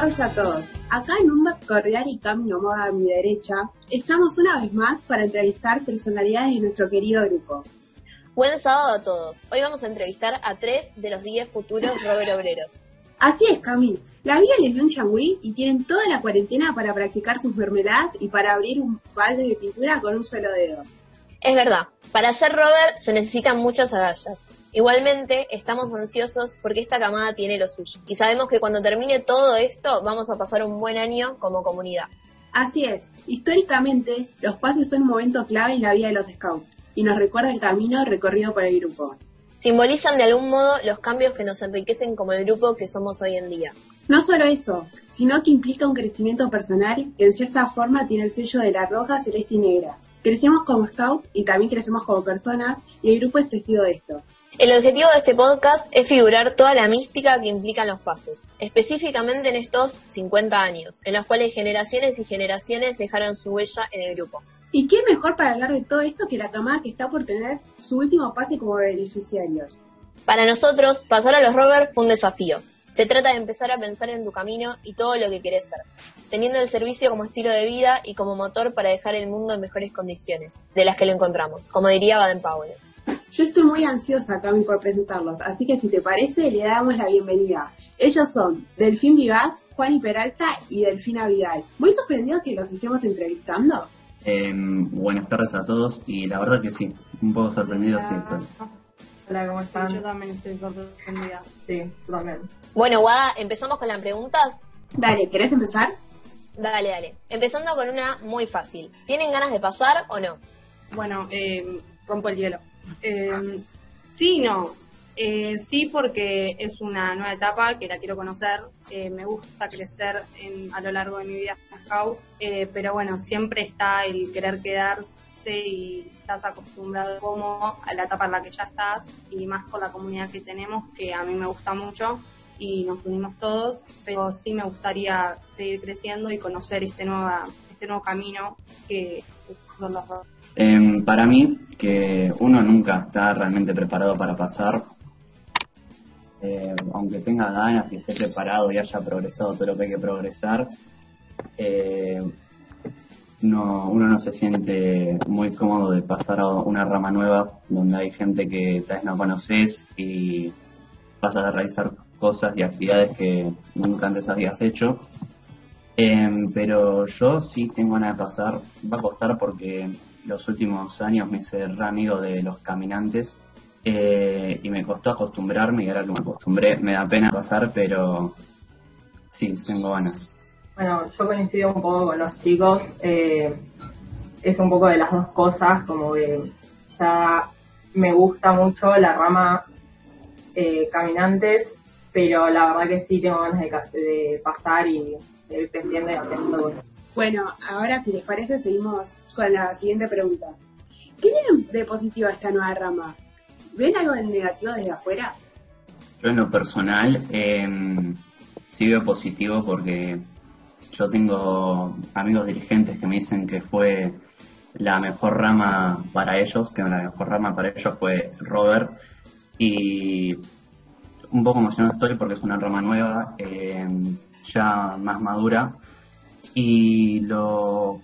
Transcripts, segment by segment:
tardes a todos. Acá en un cordial y camino a mi derecha, estamos una vez más para entrevistar personalidades de nuestro querido grupo. Buen sábado a todos. Hoy vamos a entrevistar a tres de los diez futuros Robert Obreros. Así es, Cami. La vida les dio un changüí y tienen toda la cuarentena para practicar sus mermeladas y para abrir un balde de pintura con un solo dedo. Es verdad, para ser Robert se necesitan muchas agallas. Igualmente, estamos ansiosos porque esta camada tiene lo suyo. Y sabemos que cuando termine todo esto, vamos a pasar un buen año como comunidad. Así es. Históricamente, los pases son un momento clave en la vida de los scouts y nos recuerda el camino recorrido por el grupo. Simbolizan de algún modo los cambios que nos enriquecen como el grupo que somos hoy en día. No solo eso, sino que implica un crecimiento personal que en cierta forma tiene el sello de la roja, celeste y negra. Crecemos como scout y también crecemos como personas y el grupo es testigo de esto. El objetivo de este podcast es figurar toda la mística que implican los pases, específicamente en estos 50 años, en los cuales generaciones y generaciones dejaron su huella en el grupo. ¿Y qué mejor para hablar de todo esto que la camada que está por tener su último pase como beneficiarios? Para nosotros, pasar a los rovers fue un desafío. Se trata de empezar a pensar en tu camino y todo lo que querés ser, teniendo el servicio como estilo de vida y como motor para dejar el mundo en mejores condiciones, de las que lo encontramos, como diría Baden Powell. Yo estoy muy ansiosa, Cami, por presentarlos, así que si te parece, le damos la bienvenida. Ellos son Delfín Vivat, Juan y Peralta y Delfina Vidal. Muy sorprendido que los estemos entrevistando. Em, buenas tardes a todos y la verdad que sí, un poco sorprendido sí. Hola, ¿cómo están? Yo también estoy sorprendida. Sí, también. Bueno, Guada, ¿empezamos con las preguntas? Dale, ¿querés empezar? Dale, dale. Empezando con una muy fácil. ¿Tienen ganas de pasar o no? Bueno, eh, rompo el hielo. Eh, sí, no. Eh, sí, porque es una nueva etapa que la quiero conocer. Eh, me gusta crecer a lo largo de mi vida eh, pero bueno, siempre está el querer quedarse y estás acostumbrado como a la etapa en la que ya estás y más por la comunidad que tenemos, que a mí me gusta mucho y nos unimos todos, pero sí me gustaría seguir creciendo y conocer este nuevo, este nuevo camino que son los eh, para mí, que uno nunca está realmente preparado para pasar, eh, aunque tenga ganas y esté preparado y haya progresado todo lo que hay que progresar, eh, no, uno no se siente muy cómodo de pasar a una rama nueva donde hay gente que tal vez no conoces y vas a realizar cosas y actividades que nunca antes habías hecho. Em, pero yo sí tengo ganas de pasar, va a costar porque los últimos años me re amigo de los caminantes eh, y me costó acostumbrarme y ahora que me acostumbré me da pena pasar, pero sí, tengo ganas. Bueno, yo coincido un poco con los chicos, eh, es un poco de las dos cosas, como que ya me gusta mucho la rama eh, caminantes, pero la verdad que sí tengo ganas de, pasar y de ir haciendo Bueno, ahora si les parece seguimos con la siguiente pregunta. ¿Qué tiene de positivo esta nueva rama? ¿Ven algo de negativo desde afuera? Yo en lo personal eh, sí veo positivo porque yo tengo amigos dirigentes que me dicen que fue la mejor rama para ellos, que la mejor rama para ellos fue Robert. Y un poco emocionado estoy porque es una rama nueva, em, ya más madura. Y lo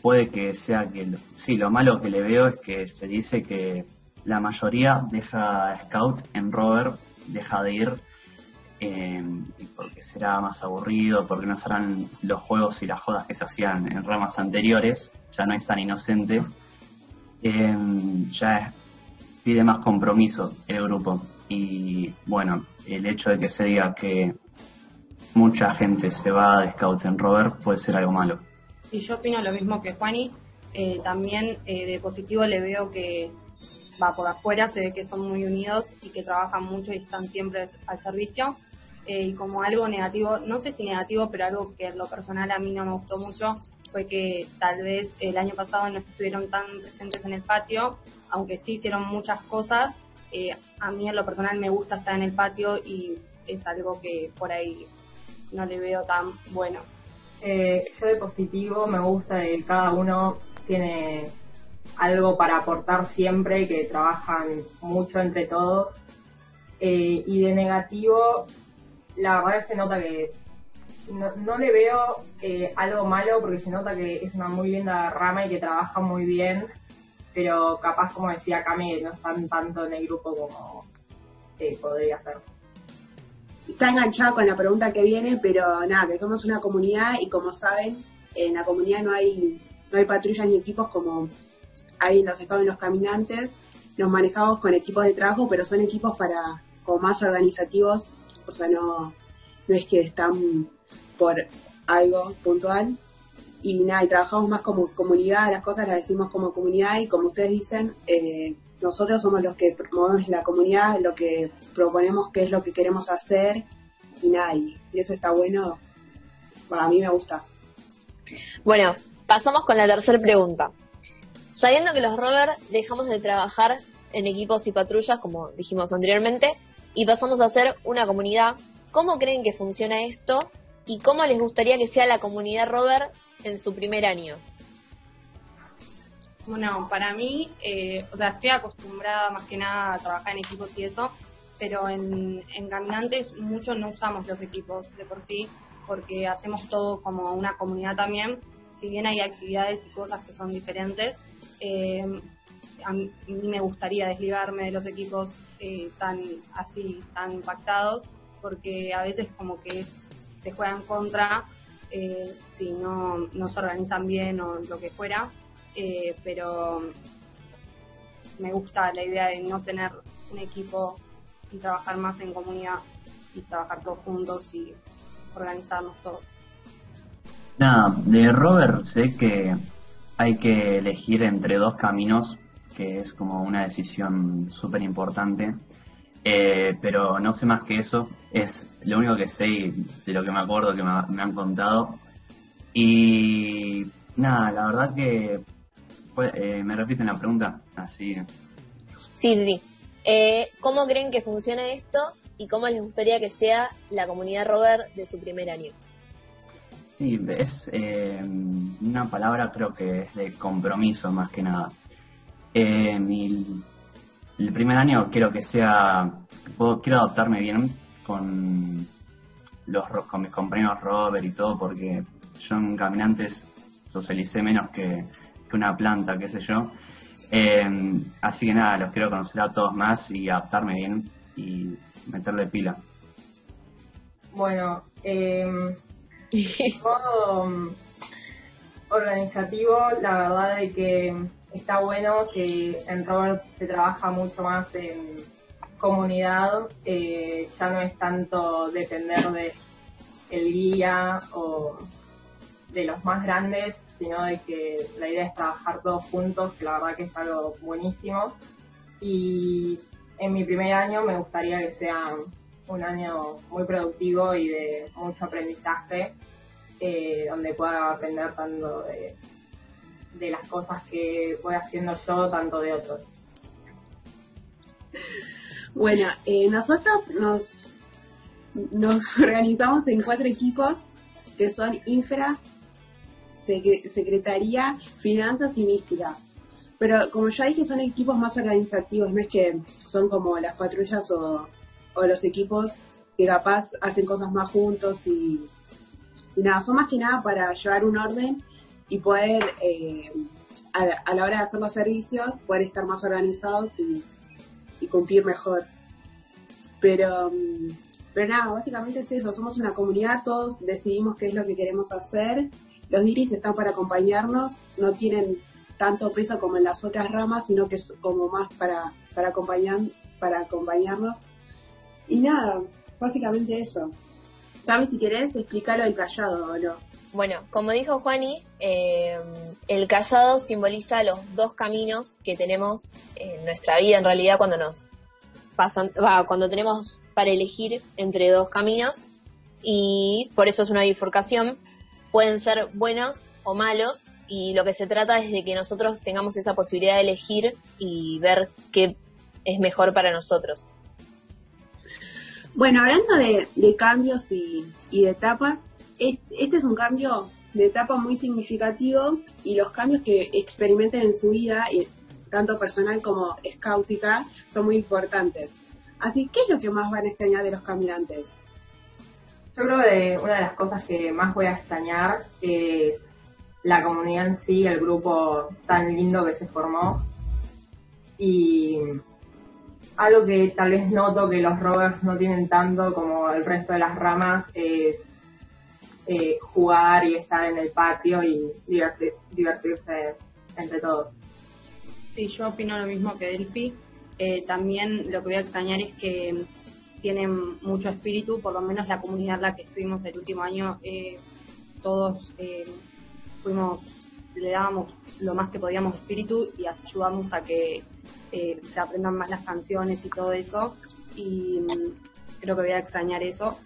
puede que sea que, sí, lo malo que le veo es que se dice que la mayoría deja Scout en Rover, deja de ir eh, porque será más aburrido, porque no serán los juegos y las jodas que se hacían en ramas anteriores, ya no es tan inocente, eh, ya pide más compromiso el grupo. Y bueno, el hecho de que se diga que mucha gente se va de Scout en Rover puede ser algo malo. Y yo opino lo mismo que Juani. Eh, también eh, de positivo le veo que va por afuera, se ve que son muy unidos y que trabajan mucho y están siempre al servicio. Eh, y como algo negativo, no sé si negativo, pero algo que en lo personal a mí no me gustó mucho, fue que tal vez el año pasado no estuvieron tan presentes en el patio, aunque sí hicieron muchas cosas. a mí en lo personal me gusta estar en el patio y es algo que por ahí no le veo tan bueno. Eh, soy positivo, me gusta que cada uno tiene algo para aportar siempre, que trabajan mucho entre todos. Eh, y de negativo, la verdad se nota que no, no le veo eh, algo malo porque se nota que es una muy linda rama y que trabaja muy bien, pero capaz, como decía Cami, no están tanto en el grupo como eh, podría ser. Está enganchado con la pregunta que viene, pero nada, que somos una comunidad y como saben, en la comunidad no hay, no hay patrullas ni equipos como hay en los estados de los caminantes. Nos manejamos con equipos de trabajo, pero son equipos para como más organizativos, o sea, no, no es que están por algo puntual. Y nada, y trabajamos más como comunidad, las cosas las decimos como comunidad y como ustedes dicen, eh, nosotros somos los que promovemos la comunidad, lo que proponemos qué es lo que queremos hacer y nada, y, eso está bueno, a mí me gusta. Bueno, pasamos con la tercera pregunta. Sabiendo que los rovers dejamos de trabajar en equipos y patrullas, como dijimos anteriormente, y pasamos a ser una comunidad, ¿cómo creen que funciona esto y cómo les gustaría que sea la comunidad rover en su primer año? Bueno, para mí, eh, o sea, estoy acostumbrada más que nada a trabajar en equipos y eso, pero en, en Caminantes muchos no usamos los equipos de por sí, porque hacemos todo como una comunidad también, si bien hay actividades y cosas que son diferentes, eh, a mí me gustaría desligarme de los equipos eh, tan así, tan impactados, porque a veces como que es, se juegan contra eh, si no, no se organizan bien o lo que fuera, eh, pero me gusta la idea de no tener un equipo y trabajar más en comunidad y trabajar todos juntos y organizarnos todos. Nada, de Robert sé que hay que elegir entre dos caminos, que es como una decisión súper importante. Eh, pero no sé más que eso, es lo único que sé y de lo que me acuerdo que me, me han contado. Y nada, la verdad que eh, me repiten la pregunta, así. Sí, sí, sí. Eh, ¿Cómo creen que funciona esto y cómo les gustaría que sea la comunidad rover de su primer año? Sí, es eh, una palabra creo que es de compromiso más que nada. Eh, mi- el primer año quiero que sea, puedo- quiero adaptarme bien con los con mis compañeros Robert y todo porque yo en caminantes socialicé menos que, que una planta, qué sé yo. Eh, así que nada, los quiero conocer a todos más y adaptarme bien y meterle pila. Bueno, eh, modo mm, organizativo, la verdad de que está bueno que en Robert se trabaja mucho más en comunidad, eh, ya no es tanto depender de el guía o de los más grandes, sino de que la idea es trabajar todos juntos, que la verdad que es algo buenísimo. Y en mi primer año me gustaría que sea un año muy productivo y de mucho aprendizaje, eh, donde pueda aprender tanto de, las cosas que voy haciendo yo, tanto de otros. Bueno, eh, nosotros nos, nos organizamos en cuatro equipos que son Infra, Secretaría, Finanzas y Mística. Pero como ya dije, son equipos más organizativos, no es que son como las patrullas o, los equipos que capaz hacen cosas más juntos y, nada, son más que nada para llevar un orden y poder, eh, a, la- hora de hacer los servicios, poder estar más organizados y, y cumplir mejor. Pero, mm, pero nada, básicamente es eso, somos una comunidad, todos decidimos qué es lo que queremos hacer, los diris están para acompañarnos, no tienen tanto peso como en las otras ramas, sino que es como más para, para, acompañar, para acompañarnos. Y nada, básicamente eso. Tami, si querés, explicarlo del callado o no. Bueno, como dijo Juani, eh, el callado simboliza los dos caminos que tenemos en nuestra vida en realidad cuando nos pasan, cuando tenemos para elegir entre dos caminos y por eso es una bifurcación. Pueden ser buenos o malos y lo que se trata es de que nosotros tengamos esa posibilidad de elegir y ver qué es mejor para nosotros. Bueno, hablando de, cambios y, de etapas, es- este es un cambio de etapa muy significativo y los cambios que experimenten en su vida, tanto personal como scoutica, son muy importantes. Así, ¿qué es lo que más van a extrañar de los caminantes? Yo creo que una de las cosas que más voy a extrañar es la comunidad en sí, el grupo tan lindo que se formó. Y algo que tal vez noto que los rovers no tienen tanto como el resto de las ramas es eh, jugar y estar en el patio y divertirse entre todos. Sí, yo opino lo mismo que Delphi. Eh, también lo que voy a extrañar es que tienen mucho espíritu, por lo menos la comunidad en la que estuvimos el último año, eh, todos fuimos, le dábamos lo más que podíamos espíritu y ayudamos a que se aprendan más las canciones y todo eso. Y mm, creo que voy a extrañar eso.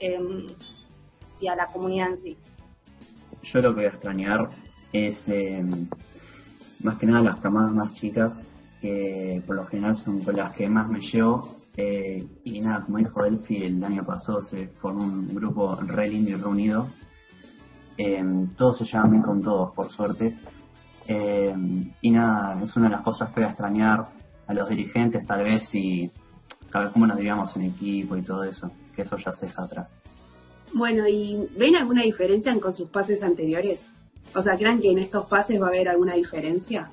Em, y a la comunidad en sí. Yo lo que voy a extrañar es em, más que nada las camadas más chicas, que por lo general son con las que más me llevo. Eh, y nada, como dijo Delphi, el año pasado se formó un grupo re lindo y reunido. Em, todos se llevan bien con todos, por suerte. Em, y nada, es una de las cosas que voy a extrañar a los dirigentes, tal vez, y tal vez como nos digamos en equipo y todo eso, que eso ya se deja atrás. Bueno, ¿y ven alguna diferencia con sus pases anteriores? O sea, ¿creen que en estos pases va a haber alguna diferencia?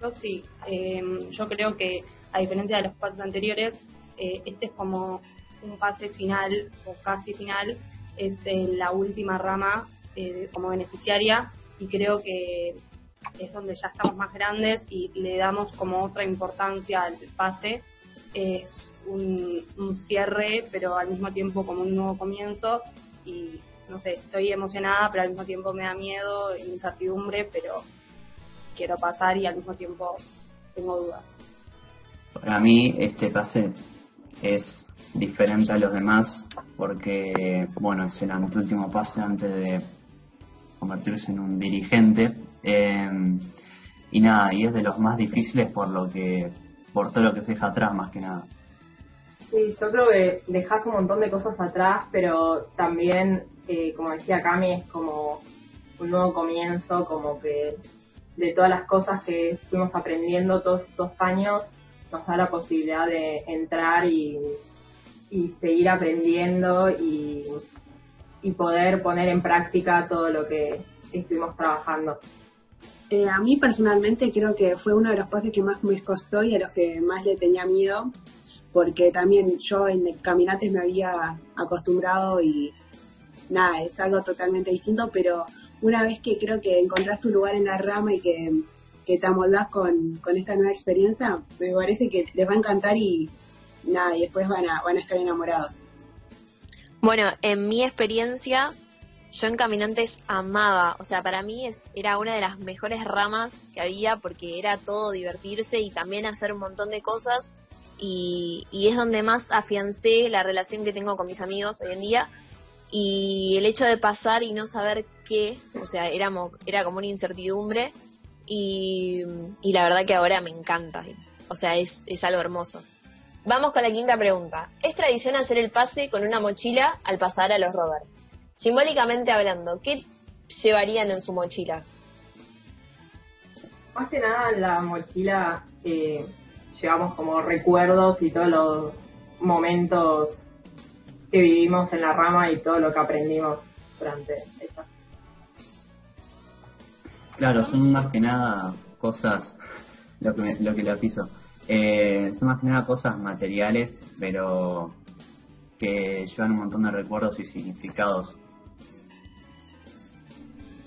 Yo sí. Em, yo creo que, a diferencia de los pases anteriores, eh, este es como un pase final o casi final. Es la última rama eh, como beneficiaria y creo que es donde ya estamos más grandes y le damos como otra importancia al pase es un, cierre, pero al mismo tiempo como un nuevo comienzo y no sé, estoy emocionada, pero al mismo tiempo me da miedo, incertidumbre, pero quiero pasar y al mismo tiempo tengo dudas. Para mí este pase es diferente a los demás porque, bueno, es el último pase antes de convertirse en un dirigente. Eh, y nada, y es de los más difíciles por lo que por todo lo que se deja atrás más que nada. Sí, yo creo que dejas un montón de cosas atrás, pero también, eh, como decía Cami, es como un nuevo comienzo, como que de todas las cosas que fuimos aprendiendo todos estos años, nos da la posibilidad de entrar y, seguir aprendiendo y, poder poner en práctica todo lo que estuvimos trabajando. Eh, a mí personalmente creo que fue uno de los pases que más me costó y a los que más le tenía miedo, porque también yo en caminates me había acostumbrado y nada, es algo totalmente distinto, pero una vez que creo que encontrás tu lugar en la rama y que, te amoldás con, con esta nueva experiencia, me parece que les va a encantar y nada, y después van a, van a estar enamorados. Bueno, en mi experiencia, yo en Caminantes amaba, o sea, para mí es, era una de las mejores ramas que había porque era todo divertirse y también hacer un montón de cosas y, es donde más afiancé la relación que tengo con mis amigos hoy en día y el hecho de pasar y no saber qué, o sea, éramos, era como una incertidumbre y, y la verdad que ahora me encanta, o sea, es, es algo hermoso. Vamos con la quinta pregunta. ¿Es tradición hacer el pase con una mochila al pasar a los rovers? Simbólicamente hablando, ¿qué llevarían en su mochila? Más que nada en la mochila eh, llevamos como recuerdos y todos los momentos que vivimos en la rama y todo lo que aprendimos durante esta. Claro, son más que nada cosas, lo que, lo que le piso, eh, son más que nada cosas materiales, pero que llevan un montón de recuerdos y significados.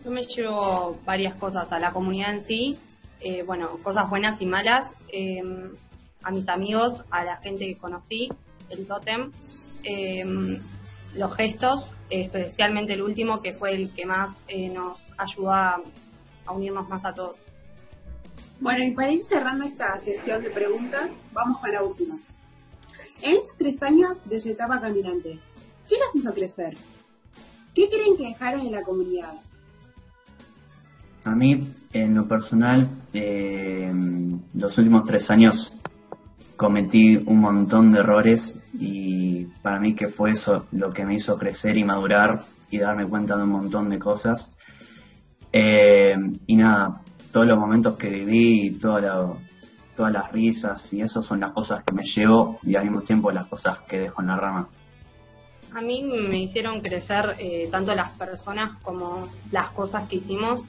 Yo me llevo varias cosas a la comunidad en sí, eh, bueno, cosas buenas y malas, em, a mis amigos, a la gente que conocí, el totem, em, los gestos, especialmente el último, que fue el que más eh, nos ayudó a, unirnos más a todos. Bueno, y para ir cerrando esta sesión de preguntas, vamos con la última. En tres años de su etapa caminante, ¿qué los hizo crecer? ¿Qué creen que dejaron en la comunidad? A mí, en lo personal, eh, los últimos tres años cometí un montón de errores y para mí que fue eso lo que me hizo crecer y madurar y darme cuenta de un montón de cosas. Eh, y nada, todos los momentos que viví y todas las risas y eso son las cosas que me llevo y al mismo tiempo las cosas que dejo en la rama. a mí me hicieron crecer eh, tanto las personas como las cosas que hicimos.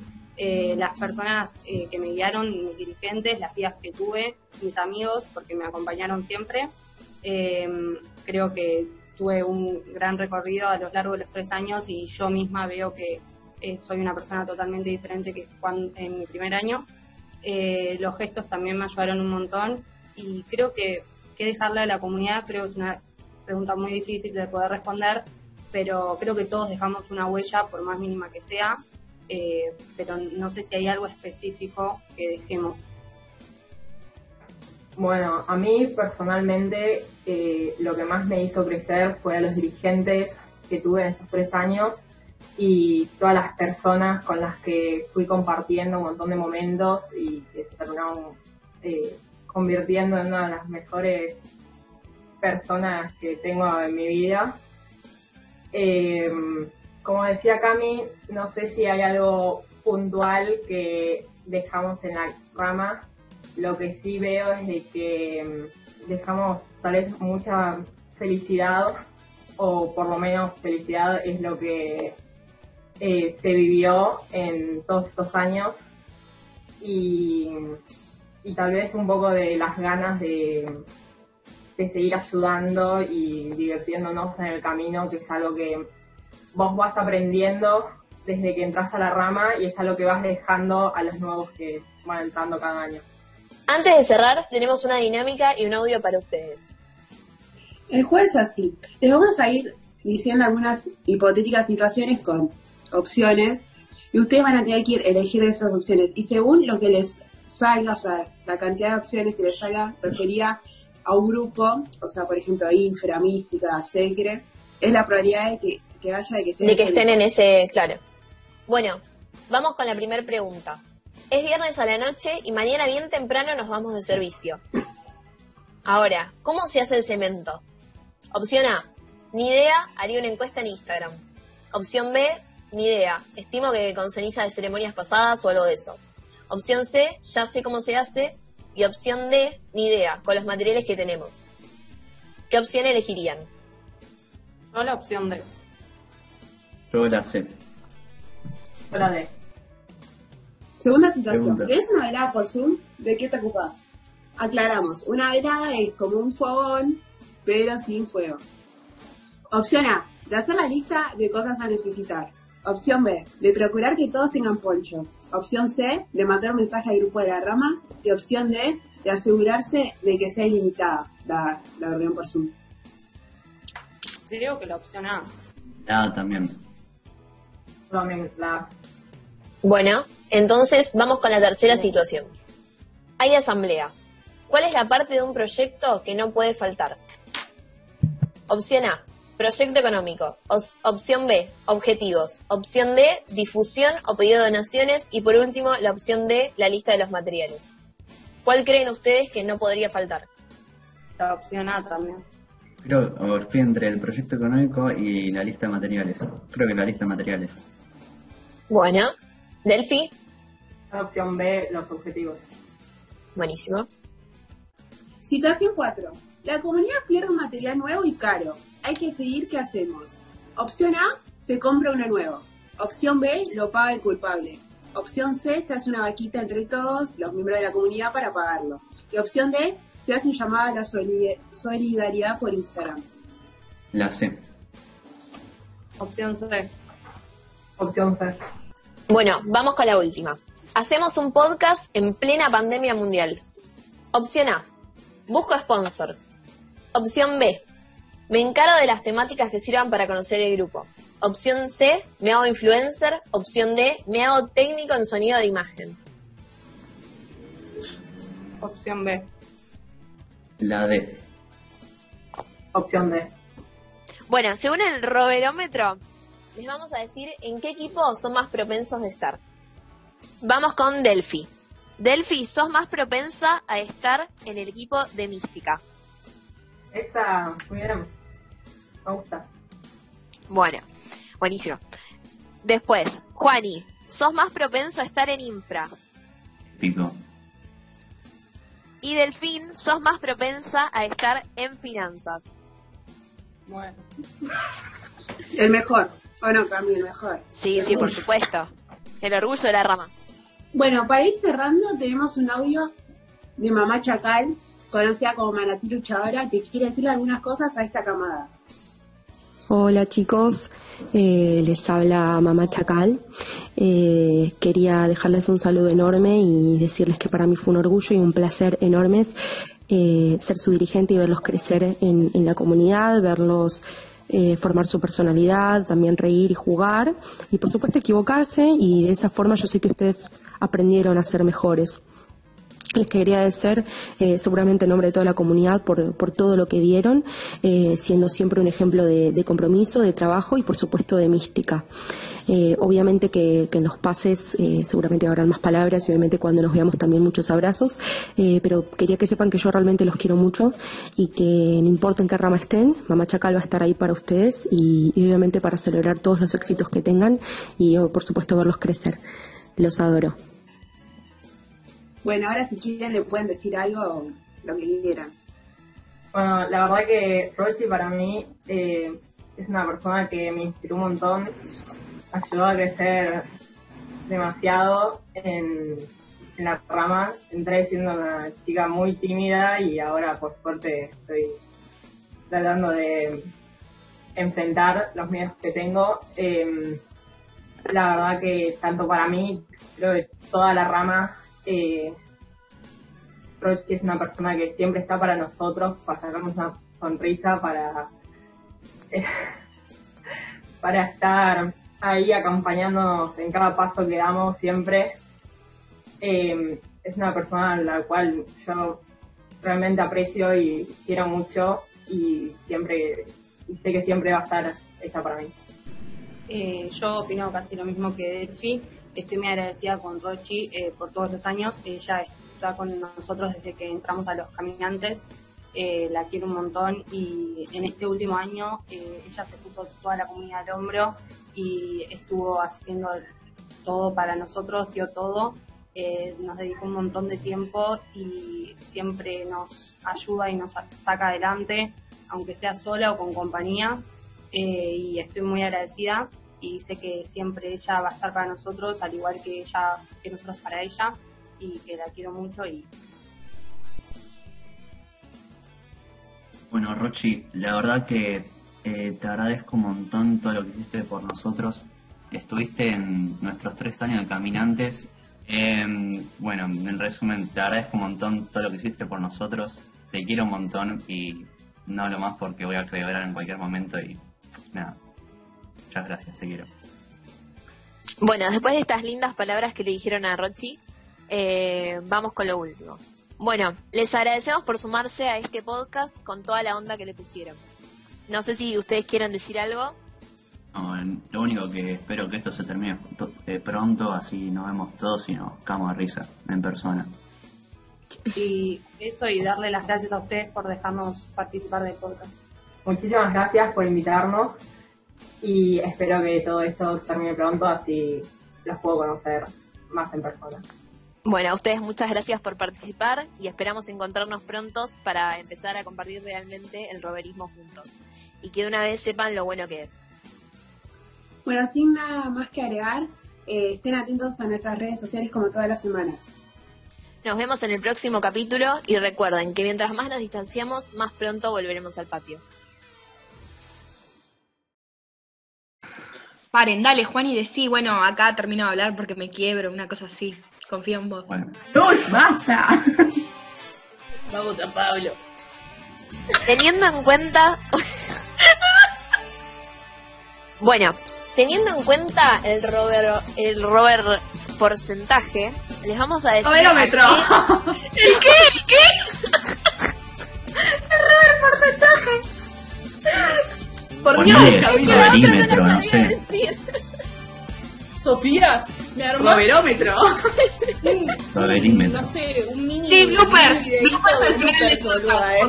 Eh, las personas eh, que me guiaron, mis dirigentes, las guías que tuve, mis amigos, porque me acompañaron siempre. creo que tuve un gran recorrido a lo largo de los tres años y yo misma veo que soy una persona totalmente diferente que cuando, en mi primer año. los gestos también me ayudaron un montón y creo que, que dejarle a la comunidad, creo que es una pregunta muy difícil de poder responder, pero creo que todos dejamos una huella, por más mínima que sea, eh, pero no sé si hay algo específico que dejemos. Bueno, a mí personalmente eh, lo que más me hizo crecer fue a los dirigentes que tuve en estos tres años y todas las personas con las que fui compartiendo un montón de momentos y que se terminaron eh, convirtiendo en una de las mejores personas que tengo en mi vida. Eh, como decía Cami, no sé si hay algo puntual que dejamos en la rama. Lo que sí veo es de que mm, dejamos tal vez mucha felicidad, o por lo menos felicidad es lo que eh, se vivió en todos estos años. Y, y tal vez un poco de las ganas de, de seguir ayudando y divirtiéndonos en el camino, que es algo que vos vas aprendiendo desde que entras a la rama y es algo que vas dejando a los nuevos que van entrando cada año. Antes de cerrar, tenemos una dinámica y un audio para ustedes. El juego es así. Les vamos a ir diciendo algunas hipotéticas situaciones con opciones y ustedes van a tener que ir elegir esas opciones. Y según lo que les salga, o sea, la cantidad de opciones que les salga, prefería a un grupo, o sea, por ejemplo, infra, mística, secre, es la probabilidad de que, haya de que estén, de que estén en ese, claro. Bueno, vamos con la primera pregunta. Es viernes a la noche y mañana bien temprano nos vamos de servicio. Ahora, ¿cómo se hace el cemento? Opción A, ni idea, haría una encuesta en Instagram. Opción B, ni idea, estimo que con ceniza de ceremonias pasadas o algo de eso. Opción C, ya sé cómo se hace, y opción D, ni idea, con los materiales que tenemos. ¿Qué opción elegirían? Yo la opción D. Yo la C. Yo la D. Segunda situación. ¿Querés una velada por Zoom? ¿De qué te ocupas? Aclaramos. Una velada es como un fogón, pero sin fuego. Opción A. De hacer la lista de cosas a necesitar. Opción B. De procurar que todos tengan poncho. Opción C, de mandar un mensaje al grupo de la rama. Y opción D, de asegurarse de que sea ilimitada la, reunión por Zoom. Creo que la opción A. La también. También la Bueno, entonces vamos con la tercera situación. Hay asamblea. ¿Cuál es la parte de un proyecto que no puede faltar? Opción A, Proyecto económico. opción B, objetivos. Opción D, difusión o pedido de donaciones. Y por último, la opción D, la lista de los materiales. ¿Cuál creen ustedes que no podría faltar? La opción A también. Creo, estoy entre el proyecto económico y la lista de materiales. Creo que la lista de materiales. Bueno, Delphi. La opción B, los objetivos. Buenísimo. Situación 4. La comunidad pierde un material nuevo y caro hay que decidir qué hacemos. Opción A, se compra uno nuevo. Opción B, lo paga el culpable. Opción C, se hace una vaquita entre todos los miembros de la comunidad para pagarlo. Y opción D, se hace un llamado a la solidaridad por Instagram. La C. Opción C. Opción C. Bueno, vamos con la última. Hacemos un podcast en plena pandemia mundial. Opción A. Busco sponsor. Opción B. Me encaro de las temáticas que sirvan para conocer el grupo. Opción C, me hago influencer. Opción D, me hago técnico en sonido de imagen. Opción B. La D. Opción D. Bueno, según el roverómetro, les vamos a decir en qué equipo son más propensos de estar. Vamos con Delphi. Delphi, sos más propensa a estar en el equipo de Mística. Esta, muy bien. Me gusta. Bueno, buenísimo. Después, Juani, sos más propenso a estar en infra. Pico. Y Delfín, sos más propensa a estar en finanzas. Bueno. El mejor. O no, Cami, el mejor. Sí, sí, por supuesto. El orgullo de la rama. Bueno, para ir cerrando, tenemos un audio de Mamá Chacal, conocida como Manatí Luchadora, que quiere decirle algunas cosas a esta camada. Hola chicos, eh, les habla Mamá Chacal. Eh, quería dejarles un saludo enorme y decirles que para mí fue un orgullo y un placer enormes eh, ser su dirigente y verlos crecer en, en la comunidad, verlos eh, formar su personalidad, también reír y jugar y por supuesto equivocarse y de esa forma yo sé que ustedes aprendieron a ser mejores. Les quería agradecer eh, seguramente en nombre de toda la comunidad por, todo lo que dieron, eh, siendo siempre un ejemplo de, compromiso, de trabajo y por supuesto de mística. Eh, obviamente que, que en los pases seguramente habrán más palabras y obviamente cuando nos veamos también muchos abrazos, pero quería que sepan que yo realmente los quiero mucho y que no importa en qué rama estén, Mamá Chacal va a estar ahí para ustedes y, y obviamente para celebrar todos los éxitos que tengan y oh, por supuesto verlos crecer. Los adoro. Bueno, ahora si quieren le pueden decir algo, lo que quieran. Bueno, la verdad que Rochi para mí eh, es una persona que me inspiró un montón, ayudó a crecer demasiado en, la rama. Entré siendo una chica muy tímida y ahora por suerte estoy tratando de enfrentar los miedos que tengo. Eh, la verdad que tanto para mí, creo que toda la rama eh, Rochi es una persona que siempre está para nosotros, para sacarnos una sonrisa, para, para estar ahí acompañándonos en cada paso que damos siempre. Eh, es una persona a la cual yo realmente aprecio y quiero mucho y siempre y sé que siempre va a estar ella para mí. Eh, yo opino casi lo mismo que Delphi. Estoy muy agradecida con Rochi eh, por todos los años. Ella está con nosotros desde que entramos a los caminantes. Eh, la quiero un montón y en este último año eh, ella se puso toda la comunidad al hombro y estuvo haciendo todo para nosotros, dio todo. Eh, nos dedicó un montón de tiempo y siempre nos ayuda y nos saca adelante, aunque sea sola o con compañía. Y estoy muy agradecida y sé que siempre ella va a estar para nosotros, al igual que ella, que nosotros para ella, y que la quiero mucho y Bueno, Rochi, la verdad que eh, te agradezco un montón todo lo que hiciste por nosotros. Estuviste en nuestros tres años de caminantes. Eh, bueno, en resumen, te agradezco un montón todo lo que hiciste por nosotros. Te quiero un montón y no hablo más porque voy a celebrar en cualquier momento y nada. Muchas gracias, te quiero. Bueno, después de estas lindas palabras que le dijeron a Rochi, eh, vamos con lo último. Bueno, les agradecemos por sumarse a este podcast con toda la onda que le pusieron. No sé si ustedes quieren decir algo. No, lo único que espero que esto se termine eh, pronto, así nos vemos todos y nos cagamos de risa en persona. y eso y darle las gracias a ustedes por dejarnos participar del podcast. Muchísimas gracias por invitarnos y espero que todo esto termine pronto, así los puedo conocer más en persona. Bueno, a ustedes muchas gracias por participar y esperamos encontrarnos prontos para empezar a compartir realmente el roverismo juntos. Y que de una vez sepan lo bueno que es. Bueno, sin nada más que agregar, eh, estén atentos a nuestras redes sociales como todas las semanas. Nos vemos en el próximo capítulo y recuerden que mientras más nos distanciamos, más pronto volveremos al patio. Paren, dale, Juan, y decí, bueno, acá termino de hablar porque me quiebro, una cosa así. Confío en vos. Bueno, ¡Luz, basta! Vamos a Pablo. Teniendo en cuenta. bueno, teniendo en cuenta el rover, el rover porcentaje, les vamos a decir. Roverómetro. a qué- Por Dios, Camila. roverímetro, no sé. Sofía, me armó. Roverómetro. Roverímetro. No sé, un mini. Sí, bloopers, bloopers al de final podcast, boluda, eh.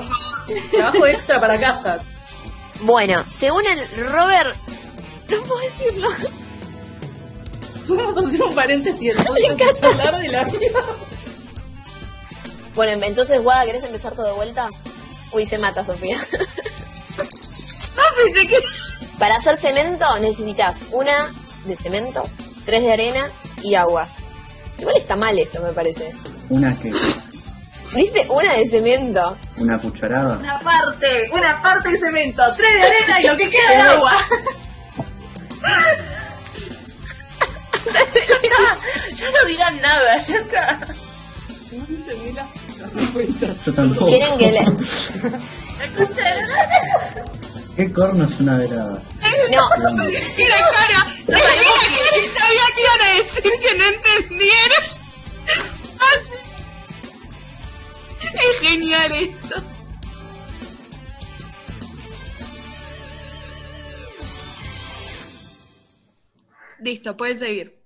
Trabajo extra para casa. Bueno, según el rover. No puedo decirlo. Vamos a hacer un paréntesis entonces a hablar de la vida. Bueno, entonces, Guada, ¿querés empezar todo de vuelta? Uy, se mata, Sofía. No, pensé que... Para hacer cemento necesitas una de cemento, tres de arena y agua. Igual está mal esto, me parece. Una que, Dice una de cemento. una cucharada. Una parte, una parte de cemento, tres de arena y lo que queda de agua. ya no dirán nada, ya está. Yo tampoco. ¿Quieren que le.? ¿Qué corno es una velada? No, Y la cara, la cara que sabía que iban a decir que no entendieron. Es genial esto. Listo, pueden seguir.